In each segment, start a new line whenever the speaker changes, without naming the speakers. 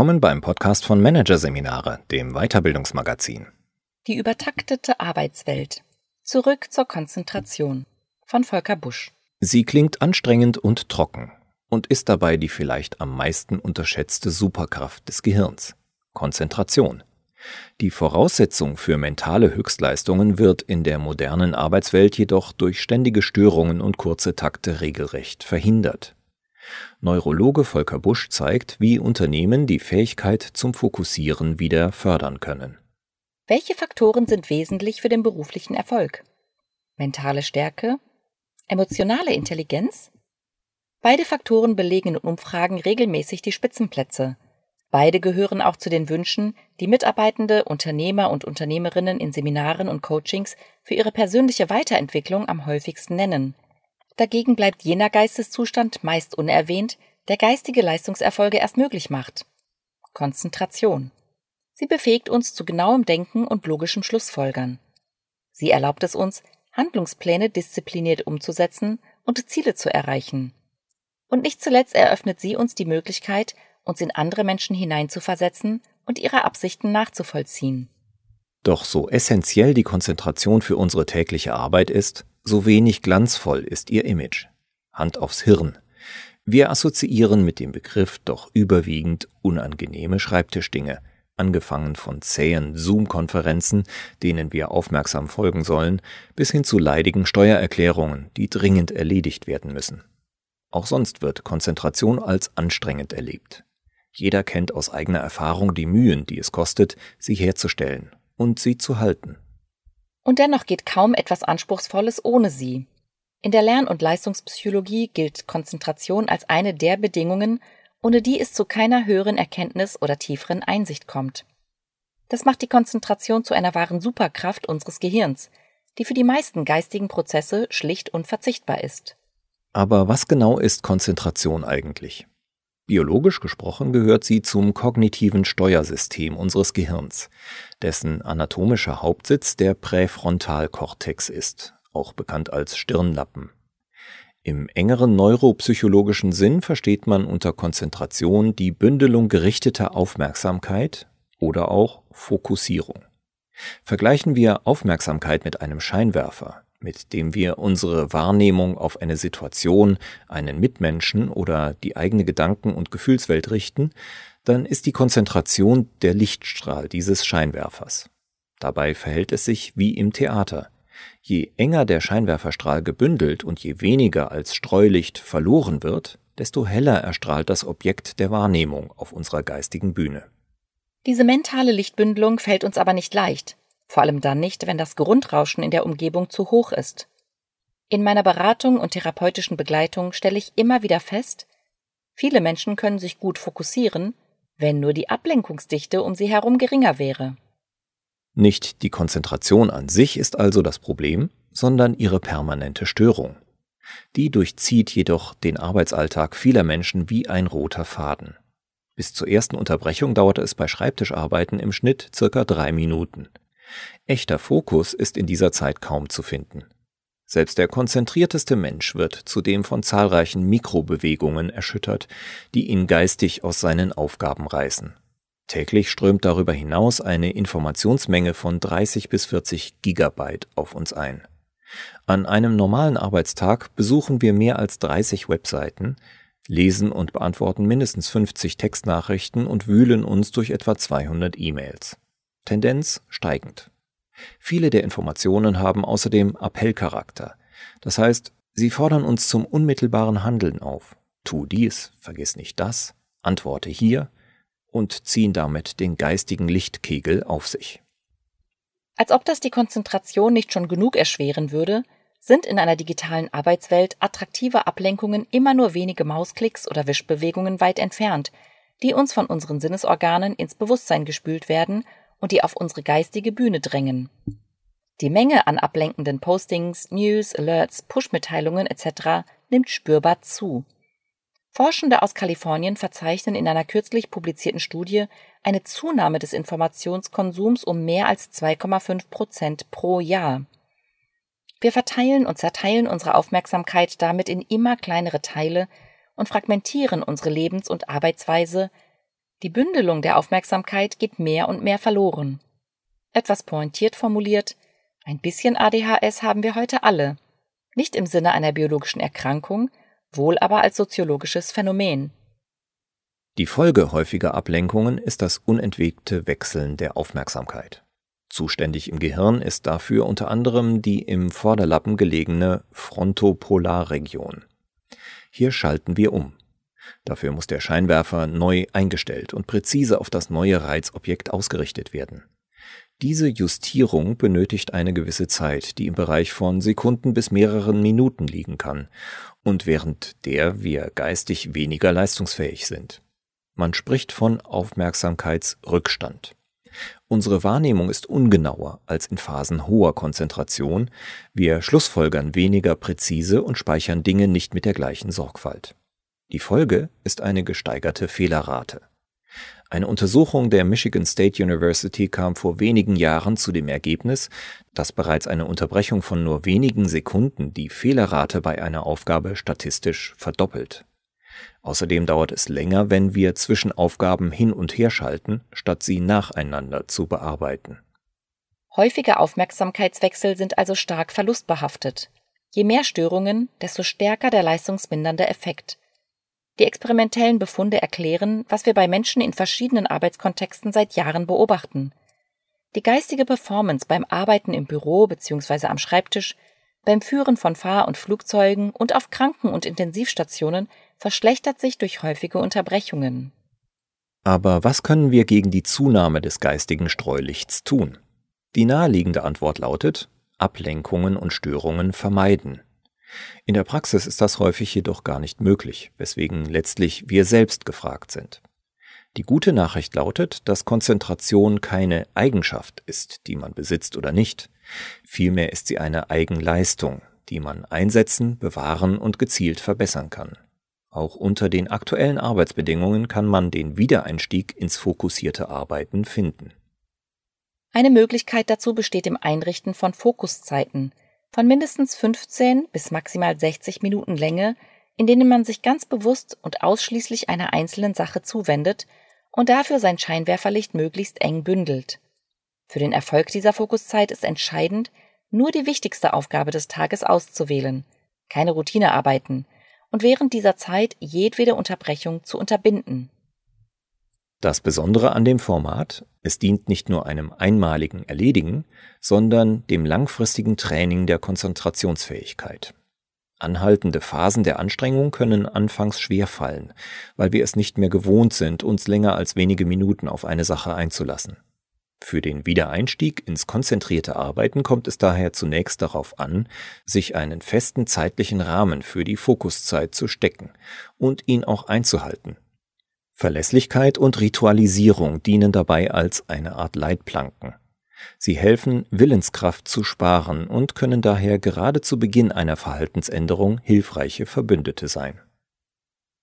Willkommen beim Podcast von Managerseminare, dem Weiterbildungsmagazin.
Die übertaktete Arbeitswelt. Zurück zur Konzentration von Volker Busch.
Sie klingt anstrengend und trocken und ist dabei die vielleicht am meisten unterschätzte Superkraft des Gehirns. Konzentration. Die Voraussetzung für mentale Höchstleistungen wird in der modernen Arbeitswelt jedoch durch ständige Störungen und kurze Takte regelrecht verhindert. Neurologe Volker Busch zeigt, wie Unternehmen die Fähigkeit zum Fokussieren wieder fördern können.
Welche Faktoren sind wesentlich für den beruflichen Erfolg? Mentale Stärke? Emotionale Intelligenz? Beide Faktoren belegen in Umfragen regelmäßig die Spitzenplätze. Beide gehören auch zu den Wünschen, die Mitarbeitende, Unternehmer und Unternehmerinnen in Seminaren und Coachings für ihre persönliche Weiterentwicklung am häufigsten nennen. Dagegen bleibt jener Geisteszustand meist unerwähnt, der geistige Leistungserfolge erst möglich macht. Konzentration. Sie befähigt uns zu genauem Denken und logischem Schlussfolgern. Sie erlaubt es uns, Handlungspläne diszipliniert umzusetzen und Ziele zu erreichen. Und nicht zuletzt eröffnet sie uns die Möglichkeit, uns in andere Menschen hineinzuversetzen und ihre Absichten nachzuvollziehen.
Doch so essentiell die Konzentration für unsere tägliche Arbeit ist, so wenig glanzvoll ist ihr Image. Hand aufs Hirn. Wir assoziieren mit dem Begriff doch überwiegend unangenehme Schreibtischdinge, angefangen von zähen Zoom-Konferenzen, denen wir aufmerksam folgen sollen, bis hin zu leidigen Steuererklärungen, die dringend erledigt werden müssen. Auch sonst wird Konzentration als anstrengend erlebt. Jeder kennt aus eigener Erfahrung die Mühen, die es kostet, sie herzustellen und sie zu halten.
Und dennoch geht kaum etwas Anspruchsvolles ohne sie. In der Lern- und Leistungspsychologie gilt Konzentration als eine der Bedingungen, ohne die es zu keiner höheren Erkenntnis oder tieferen Einsicht kommt. Das macht die Konzentration zu einer wahren Superkraft unseres Gehirns, die für die meisten geistigen Prozesse schlicht unverzichtbar ist.
Aber was genau ist Konzentration eigentlich? Biologisch gesprochen gehört sie zum kognitiven Steuersystem unseres Gehirns, dessen anatomischer Hauptsitz der Präfrontalkortex ist, auch bekannt als Stirnlappen. Im engeren neuropsychologischen Sinn versteht man unter Konzentration die Bündelung gerichteter Aufmerksamkeit oder auch Fokussierung. Vergleichen wir Aufmerksamkeit mit einem Scheinwerfer, mit dem wir unsere Wahrnehmung auf eine Situation, einen Mitmenschen oder die eigene Gedanken- und Gefühlswelt richten, dann ist die Konzentration der Lichtstrahl dieses Scheinwerfers. Dabei verhält es sich wie im Theater. Je enger der Scheinwerferstrahl gebündelt und je weniger als Streulicht verloren wird, desto heller erstrahlt das Objekt der Wahrnehmung auf unserer geistigen Bühne.
Diese mentale Lichtbündelung fällt uns aber nicht leicht vor allem dann nicht, wenn das Grundrauschen in der Umgebung zu hoch ist. In meiner Beratung und therapeutischen Begleitung stelle ich immer wieder fest, viele Menschen können sich gut fokussieren, wenn nur die Ablenkungsdichte um sie herum geringer wäre.
Nicht die Konzentration an sich ist also das Problem, sondern ihre permanente Störung. Die durchzieht jedoch den Arbeitsalltag vieler Menschen wie ein roter Faden. Bis zur ersten Unterbrechung dauerte es bei Schreibtischarbeiten im Schnitt circa drei Minuten. Echter Fokus ist in dieser Zeit kaum zu finden. Selbst der konzentrierteste Mensch wird zudem von zahlreichen Mikrobewegungen erschüttert, die ihn geistig aus seinen Aufgaben reißen. Täglich strömt darüber hinaus eine Informationsmenge von 30 bis 40 Gigabyte auf uns ein. An einem normalen Arbeitstag besuchen wir mehr als 30 Webseiten, lesen und beantworten mindestens 50 Textnachrichten und wühlen uns durch etwa 200 E-Mails. Tendenz steigend. Viele der Informationen haben außerdem Appellcharakter. Das heißt, sie fordern uns zum unmittelbaren Handeln auf. Tu dies, vergiss nicht das, antworte hier und ziehen damit den geistigen Lichtkegel auf sich.
Als ob das die Konzentration nicht schon genug erschweren würde, sind in einer digitalen Arbeitswelt attraktive Ablenkungen immer nur wenige Mausklicks oder Wischbewegungen weit entfernt, die uns von unseren Sinnesorganen ins Bewusstsein gespült werden und die auf unsere geistige Bühne drängen. Die Menge an ablenkenden Postings, News, Alerts, Push-Mitteilungen etc. nimmt spürbar zu. Forschende aus Kalifornien verzeichnen in einer kürzlich publizierten Studie eine Zunahme des Informationskonsums um mehr als 2,5 Prozent pro Jahr. Wir verteilen und zerteilen unsere Aufmerksamkeit damit in immer kleinere Teile und fragmentieren unsere Lebens- und Arbeitsweise Die Bündelung der Aufmerksamkeit geht mehr und mehr verloren. Etwas pointiert formuliert, ein bisschen ADHS haben wir heute alle. Nicht im Sinne einer biologischen Erkrankung, wohl aber als soziologisches Phänomen.
Die Folge häufiger Ablenkungen ist das unentwegte Wechseln der Aufmerksamkeit. Zuständig im Gehirn ist dafür unter anderem die im Vorderlappen gelegene Frontopolarregion. Hier schalten wir um. Dafür muss der Scheinwerfer neu eingestellt und präzise auf das neue Reizobjekt ausgerichtet werden. Diese Justierung benötigt eine gewisse Zeit, die im Bereich von Sekunden bis mehreren Minuten liegen kann und während der wir geistig weniger leistungsfähig sind. Man spricht von Aufmerksamkeitsrückstand. Unsere Wahrnehmung ist ungenauer als in Phasen hoher Konzentration, wir schlussfolgern weniger präzise und speichern Dinge nicht mit der gleichen Sorgfalt. Die Folge ist eine gesteigerte Fehlerrate. Eine Untersuchung der Michigan State University kam vor wenigen Jahren zu dem Ergebnis, dass bereits eine Unterbrechung von nur wenigen Sekunden die Fehlerrate bei einer Aufgabe statistisch verdoppelt. Außerdem dauert es länger, wenn wir zwischen Aufgaben hin und her schalten, statt sie nacheinander zu bearbeiten.
Häufige Aufmerksamkeitswechsel sind also stark verlustbehaftet. Je mehr Störungen, desto stärker der leistungsmindernde Effekt. Die experimentellen Befunde erklären, was wir bei Menschen in verschiedenen Arbeitskontexten seit Jahren beobachten. Die geistige Performance beim Arbeiten im Büro bzw. am Schreibtisch, beim Führen von Fahr- und Flugzeugen und auf Kranken- und Intensivstationen verschlechtert sich durch häufige Unterbrechungen.
Aber was können wir gegen die Zunahme des geistigen Streulichts tun? Die naheliegende Antwort lautet Ablenkungen und Störungen vermeiden. In der Praxis ist das häufig jedoch gar nicht möglich, weswegen letztlich wir selbst gefragt sind. Die gute Nachricht lautet, dass Konzentration keine Eigenschaft ist, die man besitzt oder nicht. Vielmehr ist sie eine Eigenleistung, die man einsetzen, bewahren und gezielt verbessern kann. Auch unter den aktuellen Arbeitsbedingungen kann man den Wiedereinstieg ins fokussierte Arbeiten finden.
Eine Möglichkeit dazu besteht im Einrichten von Fokuszeiten, von mindestens 15 bis maximal 60 Minuten Länge, in denen man sich ganz bewusst und ausschließlich einer einzelnen Sache zuwendet und dafür sein Scheinwerferlicht möglichst eng bündelt. Für den Erfolg dieser Fokuszeit ist entscheidend, nur die wichtigste Aufgabe des Tages auszuwählen, keine Routinearbeiten, und während dieser Zeit jedwede Unterbrechung zu unterbinden.
Das Besondere an dem Format, es dient nicht nur einem einmaligen Erledigen, sondern dem langfristigen Training der Konzentrationsfähigkeit. Anhaltende Phasen der Anstrengung können anfangs schwer fallen, weil wir es nicht mehr gewohnt sind, uns länger als wenige Minuten auf eine Sache einzulassen. Für den Wiedereinstieg ins konzentrierte Arbeiten kommt es daher zunächst darauf an, sich einen festen zeitlichen Rahmen für die Fokuszeit zu stecken und ihn auch einzuhalten, Verlässlichkeit und Ritualisierung dienen dabei als eine Art Leitplanken. Sie helfen, Willenskraft zu sparen und können daher gerade zu Beginn einer Verhaltensänderung hilfreiche Verbündete sein.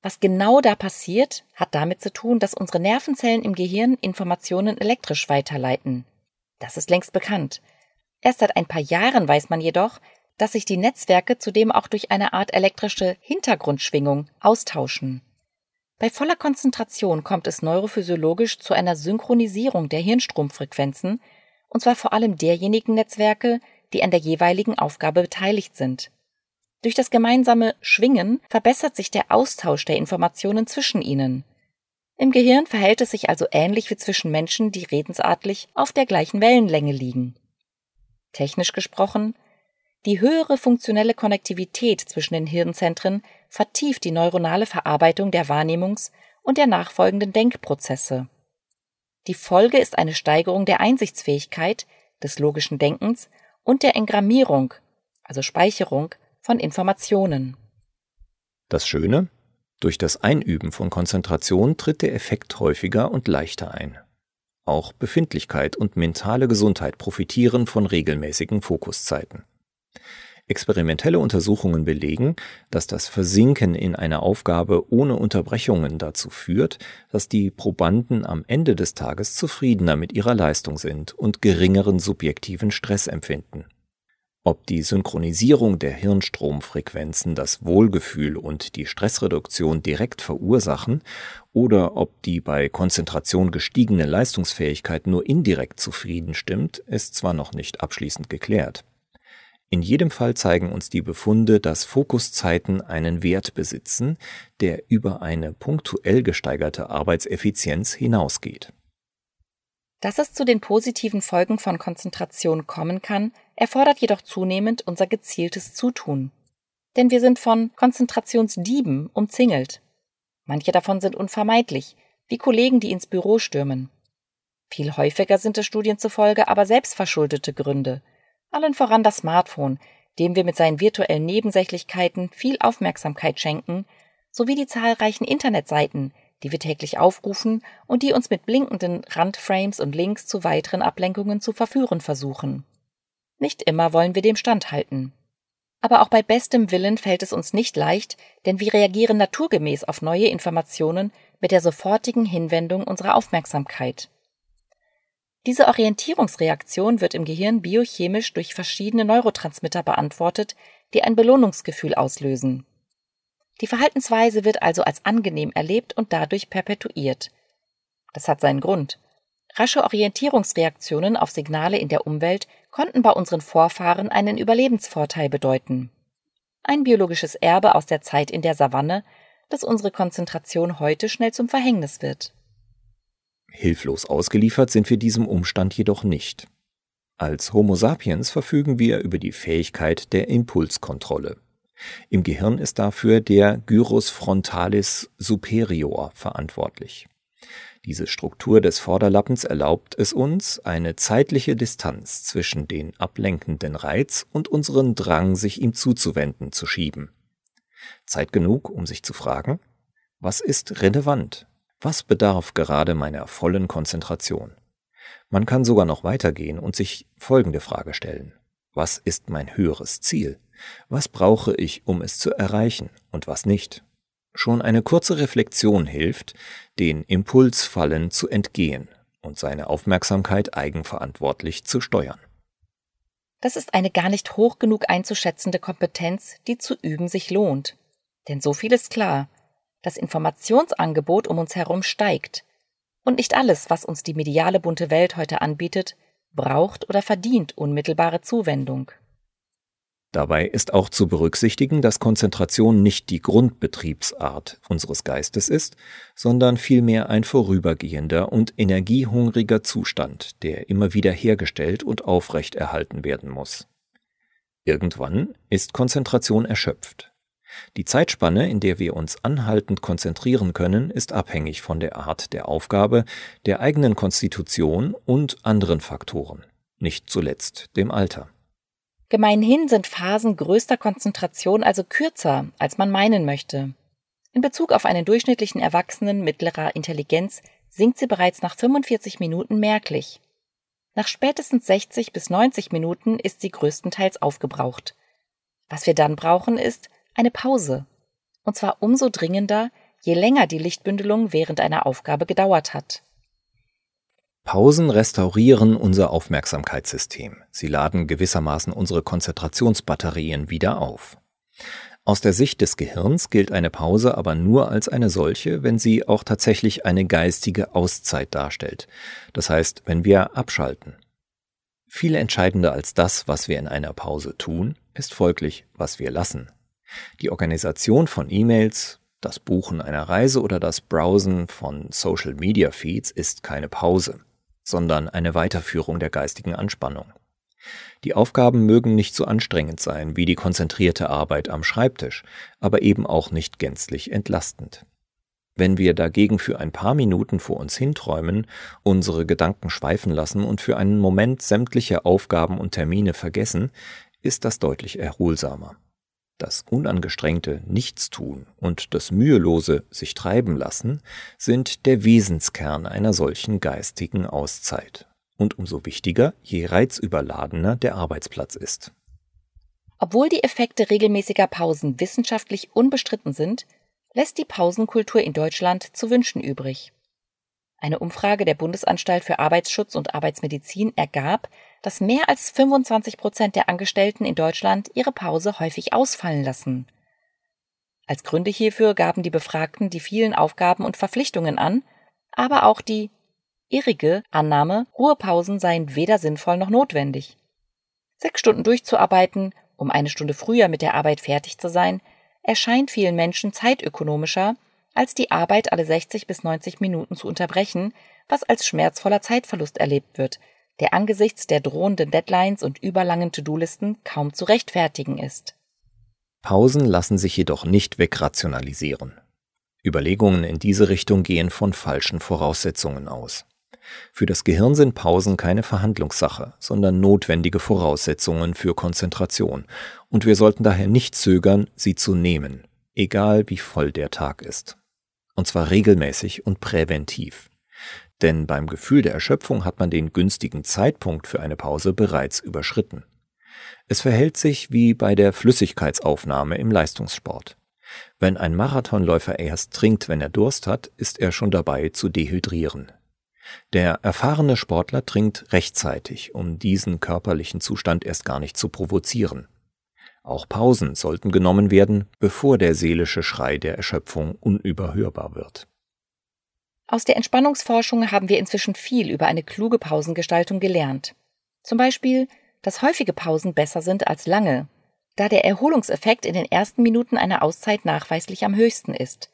Was genau da passiert, hat damit zu tun, dass unsere Nervenzellen im Gehirn Informationen elektrisch weiterleiten. Das ist längst bekannt. Erst seit ein paar Jahren weiß man jedoch, dass sich die Netzwerke zudem auch durch eine Art elektrische Hintergrundschwingung austauschen. Bei voller Konzentration kommt es neurophysiologisch zu einer Synchronisierung der Hirnstromfrequenzen, und zwar vor allem derjenigen Netzwerke, die an der jeweiligen Aufgabe beteiligt sind. Durch das gemeinsame Schwingen verbessert sich der Austausch der Informationen zwischen ihnen. Im Gehirn verhält es sich also ähnlich wie zwischen Menschen, die redensartlich auf der gleichen Wellenlänge liegen. Technisch gesprochen die höhere funktionelle Konnektivität zwischen den Hirnzentren vertieft die neuronale Verarbeitung der Wahrnehmungs- und der nachfolgenden Denkprozesse. Die Folge ist eine Steigerung der Einsichtsfähigkeit, des logischen Denkens und der Engrammierung, also Speicherung von Informationen.
Das Schöne? Durch das Einüben von Konzentration tritt der Effekt häufiger und leichter ein. Auch Befindlichkeit und mentale Gesundheit profitieren von regelmäßigen Fokuszeiten. Experimentelle Untersuchungen belegen, dass das Versinken in einer Aufgabe ohne Unterbrechungen dazu führt, dass die Probanden am Ende des Tages zufriedener mit ihrer Leistung sind und geringeren subjektiven Stress empfinden. Ob die Synchronisierung der Hirnstromfrequenzen das Wohlgefühl und die Stressreduktion direkt verursachen oder ob die bei Konzentration gestiegene Leistungsfähigkeit nur indirekt zufrieden stimmt, ist zwar noch nicht abschließend geklärt. In jedem Fall zeigen uns die Befunde, dass Fokuszeiten einen Wert besitzen, der über eine punktuell gesteigerte Arbeitseffizienz hinausgeht.
Dass es zu den positiven Folgen von Konzentration kommen kann, erfordert jedoch zunehmend unser gezieltes Zutun. Denn wir sind von Konzentrationsdieben umzingelt. Manche davon sind unvermeidlich, wie Kollegen, die ins Büro stürmen. Viel häufiger sind es Studien zufolge aber selbstverschuldete Gründe, allen voran das Smartphone, dem wir mit seinen virtuellen Nebensächlichkeiten viel Aufmerksamkeit schenken, sowie die zahlreichen Internetseiten, die wir täglich aufrufen und die uns mit blinkenden Randframes und Links zu weiteren Ablenkungen zu verführen versuchen. Nicht immer wollen wir dem standhalten. Aber auch bei bestem Willen fällt es uns nicht leicht, denn wir reagieren naturgemäß auf neue Informationen mit der sofortigen Hinwendung unserer Aufmerksamkeit. Diese Orientierungsreaktion wird im Gehirn biochemisch durch verschiedene Neurotransmitter beantwortet, die ein Belohnungsgefühl auslösen. Die Verhaltensweise wird also als angenehm erlebt und dadurch perpetuiert. Das hat seinen Grund. Rasche Orientierungsreaktionen auf Signale in der Umwelt konnten bei unseren Vorfahren einen Überlebensvorteil bedeuten. Ein biologisches Erbe aus der Zeit in der Savanne, das unsere Konzentration heute schnell zum Verhängnis wird.
Hilflos ausgeliefert sind wir diesem Umstand jedoch nicht. Als Homo sapiens verfügen wir über die Fähigkeit der Impulskontrolle. Im Gehirn ist dafür der Gyrus frontalis superior verantwortlich. Diese Struktur des Vorderlappens erlaubt es uns, eine zeitliche Distanz zwischen den ablenkenden Reiz und unseren Drang, sich ihm zuzuwenden, zu schieben. Zeit genug, um sich zu fragen, was ist relevant? Was bedarf gerade meiner vollen Konzentration? Man kann sogar noch weitergehen und sich folgende Frage stellen. Was ist mein höheres Ziel? Was brauche ich, um es zu erreichen und was nicht? Schon eine kurze Reflexion hilft, den Impulsfallen zu entgehen und seine Aufmerksamkeit eigenverantwortlich zu steuern.
Das ist eine gar nicht hoch genug einzuschätzende Kompetenz, die zu üben sich lohnt. Denn so viel ist klar, das Informationsangebot um uns herum steigt. Und nicht alles, was uns die mediale bunte Welt heute anbietet, braucht oder verdient unmittelbare Zuwendung.
Dabei ist auch zu berücksichtigen, dass Konzentration nicht die Grundbetriebsart unseres Geistes ist, sondern vielmehr ein vorübergehender und energiehungriger Zustand, der immer wieder hergestellt und aufrechterhalten werden muss. Irgendwann ist Konzentration erschöpft. Die Zeitspanne, in der wir uns anhaltend konzentrieren können, ist abhängig von der Art der Aufgabe, der eigenen Konstitution und anderen Faktoren, nicht zuletzt dem Alter.
Gemeinhin sind Phasen größter Konzentration also kürzer, als man meinen möchte. In Bezug auf einen durchschnittlichen Erwachsenen mittlerer Intelligenz sinkt sie bereits nach 45 Minuten merklich. Nach spätestens 60 bis 90 Minuten ist sie größtenteils aufgebraucht. Was wir dann brauchen, ist eine Pause. Und zwar umso dringender, je länger die Lichtbündelung während einer Aufgabe gedauert hat.
Pausen restaurieren unser Aufmerksamkeitssystem. Sie laden gewissermaßen unsere Konzentrationsbatterien wieder auf. Aus der Sicht des Gehirns gilt eine Pause aber nur als eine solche, wenn sie auch tatsächlich eine geistige Auszeit darstellt. Das heißt, wenn wir abschalten. Viel entscheidender als das, was wir in einer Pause tun, ist folglich, was wir lassen. Die Organisation von E-Mails, das Buchen einer Reise oder das Browsen von Social Media Feeds ist keine Pause sondern eine Weiterführung der geistigen Anspannung. Die Aufgaben mögen nicht so anstrengend sein wie die konzentrierte Arbeit am Schreibtisch, aber eben auch nicht gänzlich entlastend. Wenn wir dagegen für ein paar Minuten vor uns hinträumen, unsere Gedanken schweifen lassen und für einen Moment sämtliche Aufgaben und Termine vergessen, ist das deutlich erholsamer. Das unangestrengte Nichtstun und das mühelose sich treiben lassen sind der Wesenskern einer solchen geistigen Auszeit. Und umso wichtiger, je reizüberladener der Arbeitsplatz ist.
Obwohl die Effekte regelmäßiger Pausen wissenschaftlich unbestritten sind, lässt die Pausenkultur in Deutschland zu wünschen übrig. Eine Umfrage der Bundesanstalt für Arbeitsschutz und Arbeitsmedizin ergab, dass mehr als 25 Prozent der Angestellten in Deutschland ihre Pause häufig ausfallen lassen. Als Gründe hierfür gaben die Befragten die vielen Aufgaben und Verpflichtungen an, aber auch die irrige Annahme, Ruhepausen seien weder sinnvoll noch notwendig. Sechs Stunden durchzuarbeiten, um eine Stunde früher mit der Arbeit fertig zu sein, erscheint vielen Menschen zeitökonomischer, als die Arbeit alle 60 bis 90 Minuten zu unterbrechen, was als schmerzvoller Zeitverlust erlebt wird, der angesichts der drohenden Deadlines und überlangen To-Do-Listen kaum zu rechtfertigen ist.
Pausen lassen sich jedoch nicht wegrationalisieren. Überlegungen in diese Richtung gehen von falschen Voraussetzungen aus. Für das Gehirn sind Pausen keine Verhandlungssache, sondern notwendige Voraussetzungen für Konzentration, und wir sollten daher nicht zögern, sie zu nehmen, egal wie voll der Tag ist. Und zwar regelmäßig und präventiv. Denn beim Gefühl der Erschöpfung hat man den günstigen Zeitpunkt für eine Pause bereits überschritten. Es verhält sich wie bei der Flüssigkeitsaufnahme im Leistungssport. Wenn ein Marathonläufer erst trinkt, wenn er Durst hat, ist er schon dabei zu dehydrieren. Der erfahrene Sportler trinkt rechtzeitig, um diesen körperlichen Zustand erst gar nicht zu provozieren. Auch Pausen sollten genommen werden, bevor der seelische Schrei der Erschöpfung unüberhörbar wird.
Aus der Entspannungsforschung haben wir inzwischen viel über eine kluge Pausengestaltung gelernt. Zum Beispiel, dass häufige Pausen besser sind als lange, da der Erholungseffekt in den ersten Minuten einer Auszeit nachweislich am höchsten ist.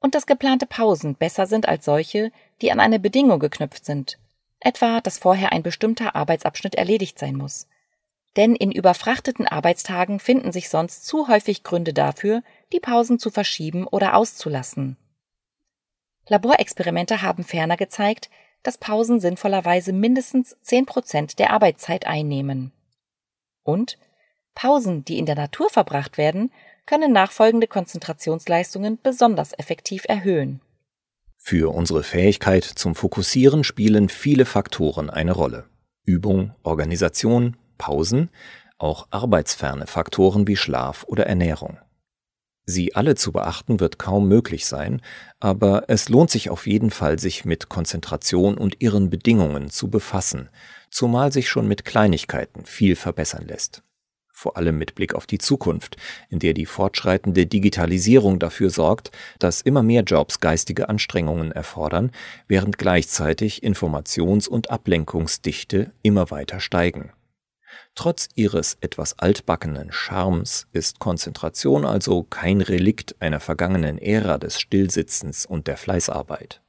Und dass geplante Pausen besser sind als solche, die an eine Bedingung geknüpft sind, etwa dass vorher ein bestimmter Arbeitsabschnitt erledigt sein muss. Denn in überfrachteten Arbeitstagen finden sich sonst zu häufig Gründe dafür, die Pausen zu verschieben oder auszulassen. Laborexperimente haben ferner gezeigt, dass Pausen sinnvollerweise mindestens 10 Prozent der Arbeitszeit einnehmen. Und Pausen, die in der Natur verbracht werden, können nachfolgende Konzentrationsleistungen besonders effektiv erhöhen.
Für unsere Fähigkeit zum Fokussieren spielen viele Faktoren eine Rolle. Übung, Organisation, Pausen, auch arbeitsferne Faktoren wie Schlaf oder Ernährung. Sie alle zu beachten wird kaum möglich sein, aber es lohnt sich auf jeden Fall, sich mit Konzentration und ihren Bedingungen zu befassen, zumal sich schon mit Kleinigkeiten viel verbessern lässt. Vor allem mit Blick auf die Zukunft, in der die fortschreitende Digitalisierung dafür sorgt, dass immer mehr Jobs geistige Anstrengungen erfordern, während gleichzeitig Informations- und Ablenkungsdichte immer weiter steigen. Trotz ihres etwas altbackenen Charmes ist Konzentration also kein Relikt einer vergangenen Ära des Stillsitzens und der Fleißarbeit,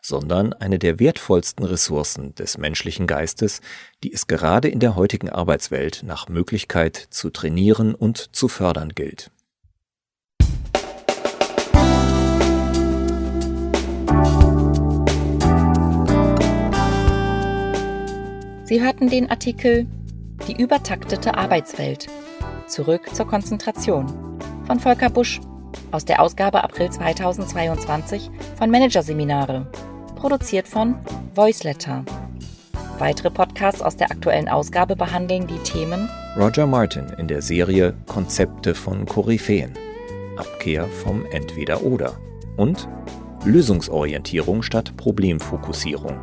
sondern eine der wertvollsten Ressourcen des menschlichen Geistes, die es gerade in der heutigen Arbeitswelt nach Möglichkeit zu trainieren und zu fördern gilt.
Sie hörten den Artikel die übertaktete Arbeitswelt. Zurück zur Konzentration. Von Volker Busch aus der Ausgabe April 2022 von Managerseminare. Produziert von Voiceletter. Weitere Podcasts aus der aktuellen Ausgabe behandeln die Themen
Roger Martin in der Serie Konzepte von Koryphäen. Abkehr vom Entweder-Oder. Und Lösungsorientierung statt Problemfokussierung.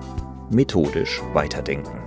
Methodisch weiterdenken.